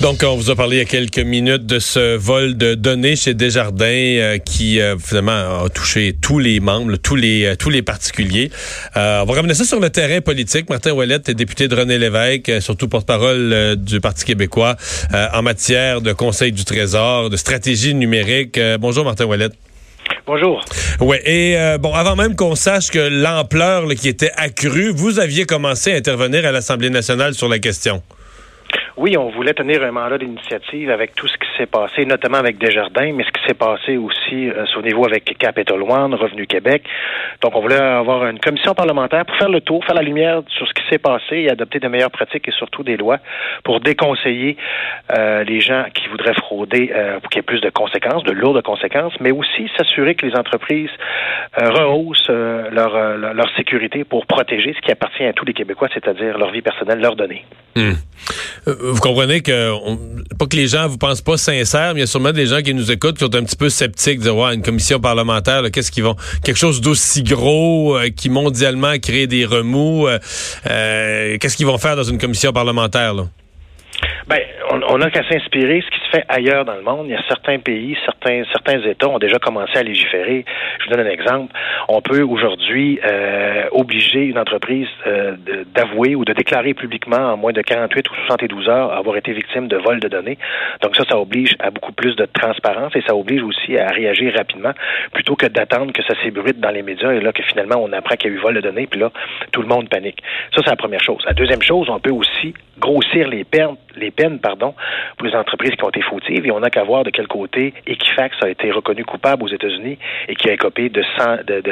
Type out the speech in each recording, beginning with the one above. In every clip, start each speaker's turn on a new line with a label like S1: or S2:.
S1: Donc, on vous a parlé il y a quelques minutes de ce vol de données chez Desjardins euh, qui, euh, finalement, a touché tous les membres, tous les euh, tous les particuliers. on va ramener ça sur le terrain politique. Martin Ouellette est député de René Lévesque, surtout porte-parole du Parti québécois en matière de Conseil du Trésor, de stratégie numérique. bonjour, Martin Ouellette.
S2: Bonjour.
S1: Ouais, et bon, avant même qu'on sache que l'ampleur qui était accrue, vous aviez commencé à intervenir à l'Assemblée nationale sur la question.
S2: Oui, on voulait tenir un mandat d'initiative avec tout ce qui s'est passé, notamment avec Desjardins, mais ce qui s'est passé aussi euh, au niveau avec Capital One, Revenu Québec. Donc, on voulait avoir une commission parlementaire pour faire le tour, faire la lumière sur ce qui s'est passé et adopter de meilleures pratiques et surtout des lois pour déconseiller euh, les gens qui voudraient frauder euh, pour qu'il y ait plus de conséquences, de lourdes conséquences, mais aussi s'assurer que les entreprises rehaussent leur, sécurité pour protéger ce qui appartient à tous les Québécois, c'est-à-dire leur vie personnelle, leurs données.
S1: Hmm vous comprenez que pas que les gens vous pensent pas sincères, mais il y a sûrement des gens qui nous écoutent qui sont un petit peu sceptiques de voir une commission parlementaire, qu'est-ce qu'ils vont quelque chose d'aussi gros euh, qui mondialement crée des remous, euh, euh, qu'est-ce qu'ils vont faire dans une commission parlementaire là?
S2: Ben, on n'a qu'à s'inspirer ce qui se fait ailleurs dans le monde. Il y a certains pays, certains certains États ont déjà commencé à légiférer. Je vous donne un exemple. On peut aujourd'hui euh, obliger une entreprise euh, d'avouer ou de déclarer publiquement en moins de 48 ou 72 heures avoir été victime de vol de données. Donc ça, ça oblige à beaucoup plus de transparence et ça oblige aussi à réagir rapidement plutôt que d'attendre que ça s'ébruite dans les médias et là que finalement on apprend qu'il y a eu vol de données puis là tout le monde panique. Ça, c'est la première chose. La deuxième chose, on peut aussi grossir les peines, les peines, pardon, pour les entreprises qui ont été fautives et on n'a qu'à voir de quel côté Equifax a été reconnu coupable aux États-Unis et qui a écopé de,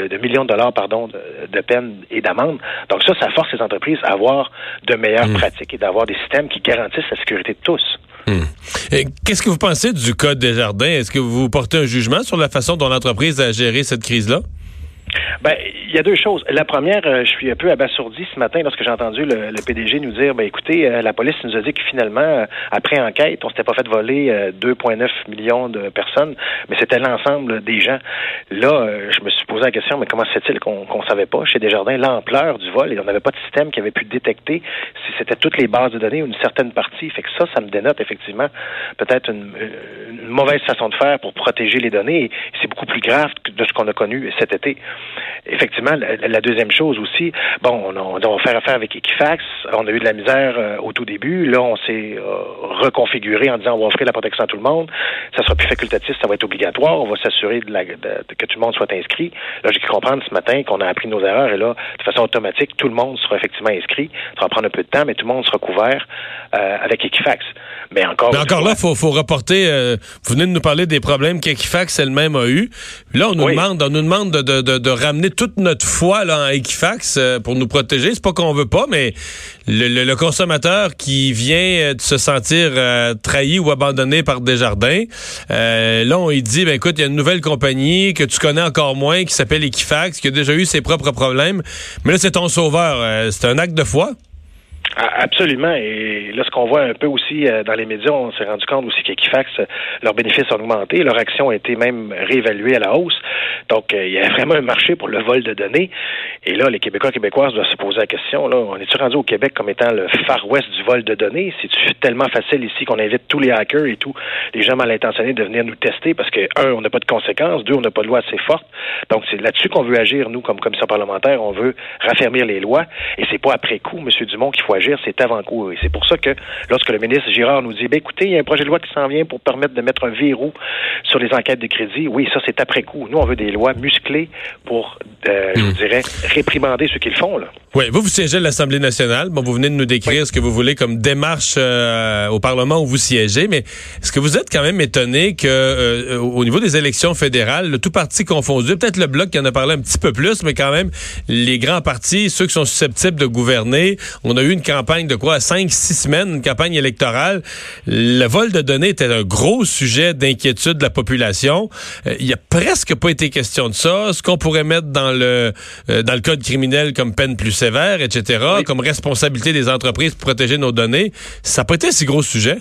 S2: de, millions de dollars pardon, de, peines et d'amendes. Donc ça, ça force les entreprises à avoir de meilleures hmm. pratiques et d'avoir des systèmes qui garantissent la sécurité de tous.
S1: Hmm. Qu'est-ce que vous pensez du Code des jardins? Est-ce que vous portez un jugement sur la façon dont l'entreprise a géré cette crise-là?
S2: Ben, il y a deux choses. La première, euh, je suis un peu abasourdi ce matin lorsque j'ai entendu le, PDG nous dire, ben écoutez, euh, la police nous a dit que finalement, euh, après enquête, on s'était pas fait voler 2,9 millions de personnes, mais c'était l'ensemble des gens. Là, je me suis posé la question, mais comment se fait-il qu'on ne savait pas? Chez Desjardins l'ampleur du vol et on n'avait pas de système qui avait pu détecter si c'était toutes les bases de données ou une certaine partie. Fait que ça, ça me dénote effectivement peut-être une, mauvaise façon de faire pour protéger les données. C'est beaucoup plus grave de ce qu'on a connu cet été. Effectivement, la, deuxième chose aussi, bon, on, on, on, va faire affaire avec Equifax. On a eu de la misère euh, au tout début. Là, on s'est euh, reconfiguré en disant on va offrir la protection à tout le monde. Ça sera plus facultatif, ça va être obligatoire. On va s'assurer de, que tout le monde soit inscrit. Là, j'ai pu comprendre ce matin qu'on a appris nos erreurs et là, de façon automatique, tout le monde sera effectivement inscrit. Ça va prendre un peu de temps, mais tout le monde sera couvert euh, avec Equifax.
S1: Mais encore, mais encore là, il faut, faut reporter. vous venez de nous parler des problèmes qu'Equifax elle-même a eu. Là, on nous demande, on nous demande de, de, de, ramener toute notre foi là, en Equifax euh, pour nous protéger. C'est pas qu'on veut pas, mais le, consommateur qui vient euh, de se sentir euh, trahi ou abandonné par Desjardins, là, on lui dit, ben écoute, il y a une nouvelle compagnie que tu connais encore moins qui s'appelle Equifax, qui a déjà eu ses propres problèmes, mais là, c'est ton sauveur. c'est un acte de foi?
S2: Absolument. Et là, ce qu'on voit un peu aussi euh, dans les médias, on s'est rendu compte aussi qu'Equifax, euh, leurs bénéfices ont augmenté, leur action a été même réévaluée à la hausse. Donc, euh, il y a vraiment un marché pour le vol de données. Et là, les Québécois Québécoises doivent se poser la question, là, on est-tu rendu au Québec comme étant le Far West du vol de données? C'est-tu tellement facile ici qu'on invite tous les hackers et tous les gens mal intentionnés de venir nous tester parce que, un, on n'a pas de conséquences, deux, on n'a pas de loi assez forte. Donc, c'est là-dessus qu'on veut agir, nous, comme commission parlementaire. On veut raffermir les lois. Et c'est pas après coup, M. Dumont, qu'il faut agir c'est avant-coup. Et c'est pour ça que lorsque le ministre Girard nous dit, ben, écoutez, il y a un projet de loi qui s'en vient pour permettre de mettre un verrou sur les enquêtes de crédit, oui, ça, c'est après coup. Nous, on veut des lois musclées pour, euh, je vous hmm. dirais, réprimander ce qu'ils font. Là.
S1: Oui, vous, vous siégez à l'Assemblée nationale. Bon, vous venez de nous décrire ce que vous voulez comme démarche euh, au Parlement où vous siégez, mais est-ce que vous êtes quand même étonné que euh, au niveau des élections fédérales, le tout parti confondu, peut-être le Bloc qui en a parlé un petit peu plus, mais quand même, les grands partis, ceux qui sont susceptibles de gouverner, on a eu une campagne de quoi, cinq, six semaines, une campagne électorale. Le vol de données était un gros sujet d'inquiétude de la population. Euh, il n'y a presque pas été question de ça. Ce qu'on pourrait mettre dans le euh, dans le code criminel comme peine plus sévère, etc., comme responsabilité des entreprises pour protéger nos données, ça n'a pas été un si gros sujet.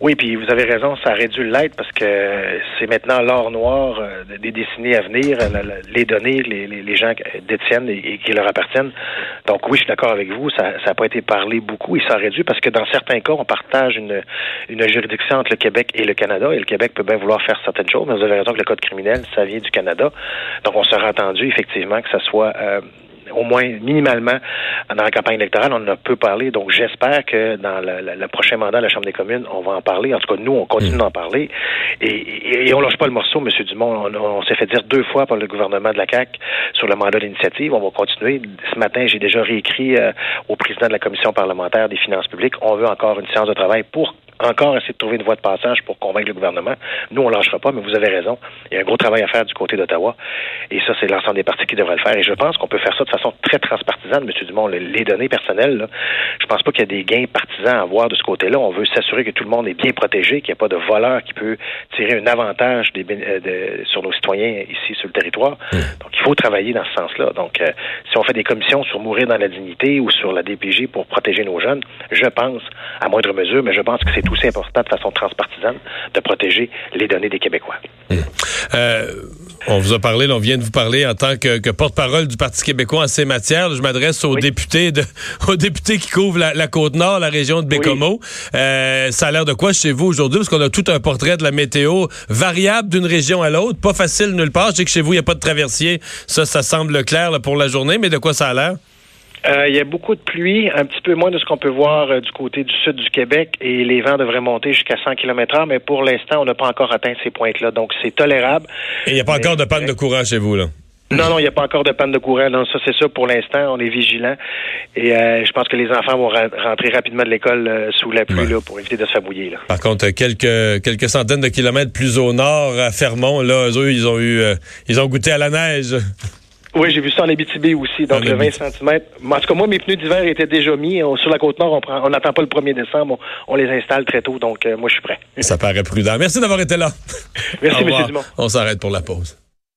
S2: Oui, puis vous avez raison, ça aurait dû l'être parce que c'est maintenant l'or noir euh, des décennies à venir, les données, les, les, gens détiennent et, qui leur appartiennent. Donc oui, je suis d'accord avec vous, ça n'a pas été parlé beaucoup et ça aurait dû parce que dans certains cas, on partage une, une juridiction entre le Québec et le Canada et le Québec peut bien vouloir faire certaines choses, mais vous avez raison que le Code criminel, ça vient du Canada. Donc on serait entendu effectivement que ça soit euh, au moins minimalement dans la campagne électorale, on en a peu parlé. Donc j'espère que dans le, prochain mandat de la Chambre des communes, on va en parler. En tout cas, nous, on continue mm. d'en parler. Et, et, on lâche pas le morceau, M. Dumont. On, s'est fait dire deux fois par le gouvernement de la CAC sur le mandat d'initiative. On va continuer. Ce matin, j'ai déjà réécrit euh, au président de la commission parlementaire des finances publiques. On veut encore une séance de travail pour encore essayer de trouver une voie de passage pour convaincre le gouvernement. Nous, on ne lâchera pas, mais vous avez raison. Il y a un gros travail à faire du côté d'Ottawa. Et ça, c'est l'ensemble des partis qui devraient le faire. Et je pense qu'on peut faire ça de façon très transpartisane, M. Dumont. Les données personnelles, là, je pense pas qu'il y a des gains partisans à avoir de ce côté-là. On veut s'assurer que tout le monde est bien protégé, qu'il n'y a pas de voleur qui peut tirer un avantage des, euh, sur nos citoyens ici sur le territoire. Mmh. Donc, il faut travailler dans ce sens-là. Donc, euh, si on fait des commissions sur mourir dans la dignité ou sur la DPJ pour protéger nos jeunes, je pense, à moindre mesure, mais je pense que c'est aussi important de façon transpartisane de protéger les données des Québécois.
S1: Hum. Euh, on vous a parlé, on vient de vous parler en tant que, porte-parole du Parti québécois en ces matières. Je m'adresse aux députés de, aux députés qui couvrent la, côte nord, la région de Bécomo. Euh, ça a l'air de quoi chez vous aujourd'hui? Parce qu'on a tout un portrait de la météo variable d'une région à l'autre, pas facile nulle part. Je sais que chez vous, il n'y a pas de traversier. Ça, ça semble clair pour la journée, mais de quoi ça a l'air?
S2: Euh, il y a beaucoup de pluie, un petit peu moins de ce qu'on peut voir euh, du côté du sud du Québec et les vents devraient monter jusqu'à 100 km h mais pour l'instant, on n'a pas encore atteint ces pointes-là. Donc, c'est tolérable.
S1: Et il n'y a pas encore de panne de courant chez vous, là?
S2: Non, non, il n'y a pas encore de panne de courant. Non, ça, c'est ça pour l'instant. On est vigilant. Et euh, je pense que les enfants vont rentrer rapidement de l'école sous la pluie là, pour éviter de se faire bouiller. Là.
S1: Par contre, quelques quelques centaines de kilomètres plus au nord, à Fermont, là, eux, ils ont eu ils ont goûté à la neige.
S2: Oui, j'ai vu ça en Abitibi aussi, donc le 20 cm. En tout cas, moi, mes pneus d'hiver étaient déjà mis. sur la Côte-Nord, on on n'attend pas le 1er décembre. On, les installe très tôt, donc euh, moi, je suis prêt.
S1: Ça paraît prudent. Merci d'avoir été là.
S2: Merci, M. Dumont.
S1: On s'arrête pour la pause.